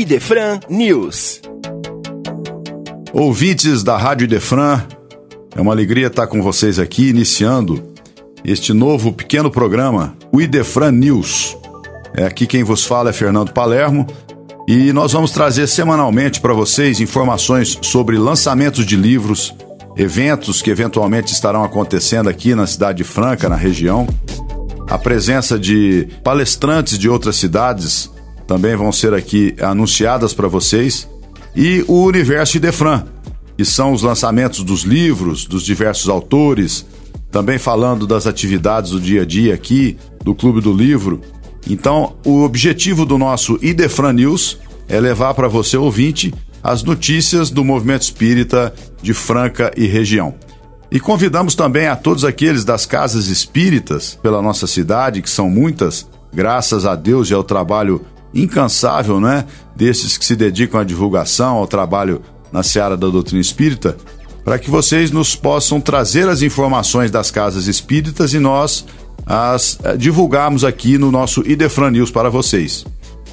Idefran News. Ouvintes da Rádio Idefran, é uma alegria estar com vocês aqui iniciando este novo pequeno programa, o Idefran News. É aqui quem vos fala é Fernando Palermo e nós vamos trazer semanalmente para vocês informações sobre lançamentos de livros, eventos que eventualmente estarão acontecendo aqui na cidade de Franca, na região, a presença de palestrantes de outras cidades também vão ser aqui anunciadas para vocês. E o Universo Idefran, que são os lançamentos dos livros, dos diversos autores, também falando das atividades do dia a dia aqui, do Clube do Livro. Então, o objetivo do nosso Idefran News é levar para você, ouvinte, as notícias do movimento espírita de Franca e região. E convidamos também a todos aqueles das casas espíritas pela nossa cidade, que são muitas, graças a Deus e ao trabalho incansável, né, desses que se dedicam à divulgação, ao trabalho na seara da doutrina espírita, para que vocês nos possam trazer as informações das casas espíritas e nós as eh, divulgarmos aqui no nosso Idefran News para vocês.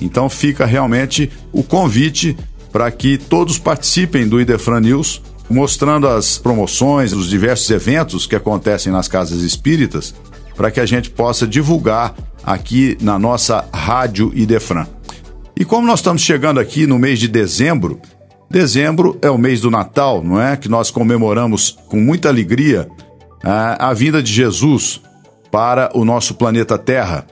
Então fica realmente o convite para que todos participem do Idefran News, mostrando as promoções, os diversos eventos que acontecem nas casas espíritas, para que a gente possa divulgar aqui na nossa Rádio Idefran. E como nós estamos chegando aqui no mês de dezembro, dezembro é o mês do Natal, não é? Que nós comemoramos com muita alegria a, a vinda de Jesus para o nosso planeta Terra.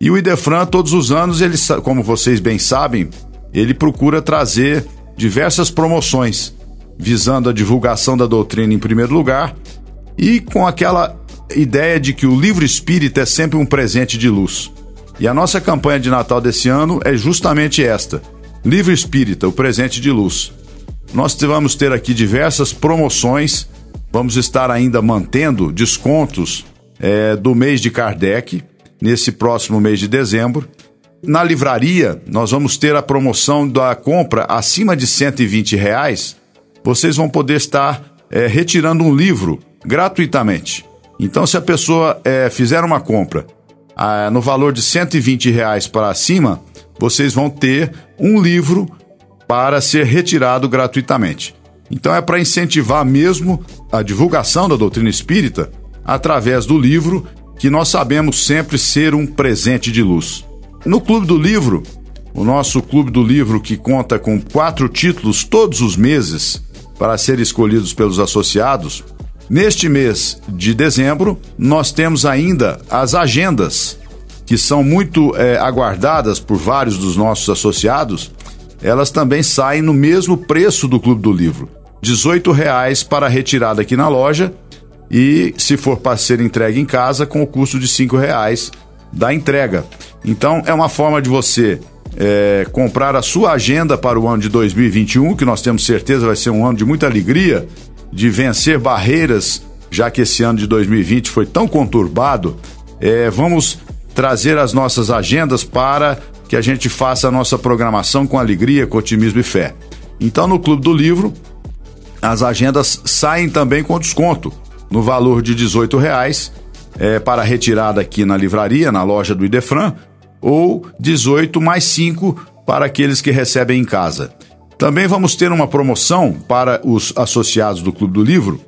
E o Idefran, todos os anos, ele, como vocês bem sabem, ele procura trazer diversas promoções, visando a divulgação da doutrina em primeiro lugar e com aquela ideia de que o livro espírita é sempre um presente de luz. E a nossa campanha de Natal desse ano é justamente esta: Livro Espírita, o presente de luz. Nós vamos ter aqui diversas promoções, vamos estar ainda mantendo descontos é, do mês de Kardec, nesse próximo mês de dezembro. Na livraria, nós vamos ter a promoção da compra acima de 120 reais. Vocês vão poder estar é, retirando um livro gratuitamente. Então, se a pessoa é, fizer uma compra ah, no valor de 120 reais para cima, vocês vão ter um livro para ser retirado gratuitamente. Então, é para incentivar mesmo a divulgação da doutrina espírita através do livro, que nós sabemos sempre ser um presente de luz. No Clube do Livro, o nosso Clube do Livro, que conta com quatro títulos todos os meses para serem escolhidos pelos associados, Neste mês de dezembro, nós temos ainda as agendas, que são muito é, aguardadas por vários dos nossos associados. Elas também saem no mesmo preço do Clube do Livro, R$ reais para retirada aqui na loja e, se for para ser entregue em casa, com o custo de R$ reais da entrega. Então, é uma forma de você é, comprar a sua agenda para o ano de 2021, que nós temos certeza vai ser um ano de muita alegria de vencer barreiras, já que esse ano de 2020 foi tão conturbado, é, vamos trazer as nossas agendas para que a gente faça a nossa programação com alegria, com otimismo e fé. Então, no Clube do Livro, as agendas saem também com desconto, no valor de R$ reais é, para retirada aqui na livraria, na loja do Idefran, ou 18 mais 5 para aqueles que recebem em casa. Também vamos ter uma promoção para os associados do Clube do Livro,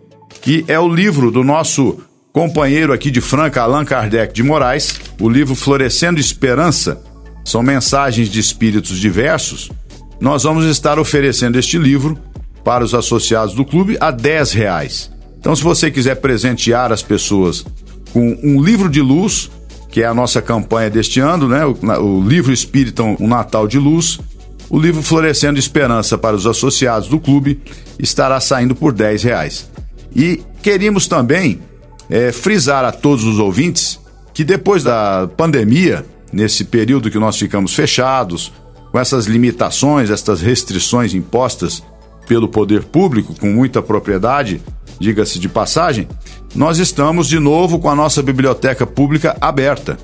que é o livro do nosso companheiro aqui de Franca, Allan Kardec de Moraes, o livro Florescendo Esperança. São mensagens de espíritos diversos. Nós vamos estar oferecendo este livro para os associados do clube a 10 reais. Então, se você quiser presentear as pessoas com um livro de luz, que é a nossa campanha deste ano, né? O, o livro espírita Um Natal de Luz, o livro Florescendo Esperança para os associados do clube estará saindo por 10 reais. E queríamos também é, frisar a todos os ouvintes que depois da pandemia, nesse período que nós ficamos fechados, com essas limitações, estas restrições impostas pelo poder público com muita propriedade, diga-se de passagem, nós estamos de novo com a nossa biblioteca pública aberta,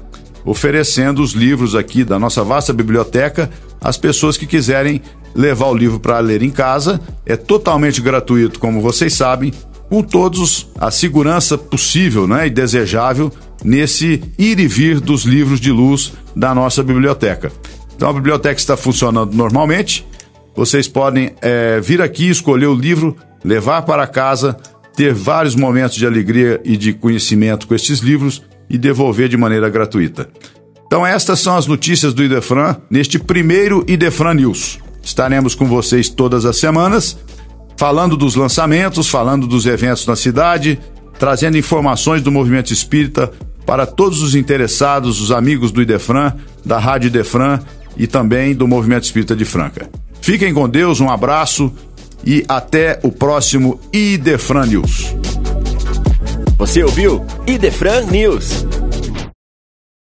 oferecendo os livros aqui da nossa vasta biblioteca as pessoas que quiserem levar o livro para ler em casa. É totalmente gratuito, como vocês sabem, com todos a segurança possível né, e desejável nesse ir e vir dos livros de luz da nossa biblioteca. Então a biblioteca está funcionando normalmente. Vocês podem é, vir aqui, escolher o livro, levar para casa, ter vários momentos de alegria e de conhecimento com estes livros e devolver de maneira gratuita. Então estas são as notícias do Idefran neste primeiro Idefran News. Estaremos com vocês todas as semanas, falando dos lançamentos, falando dos eventos na cidade, trazendo informações do movimento espírita para todos os interessados, os amigos do Idefran, da Rádio Idefran e também do Movimento Espírita de Franca. Fiquem com Deus, um abraço e até o próximo Idefran News. Você ouviu Idefran News.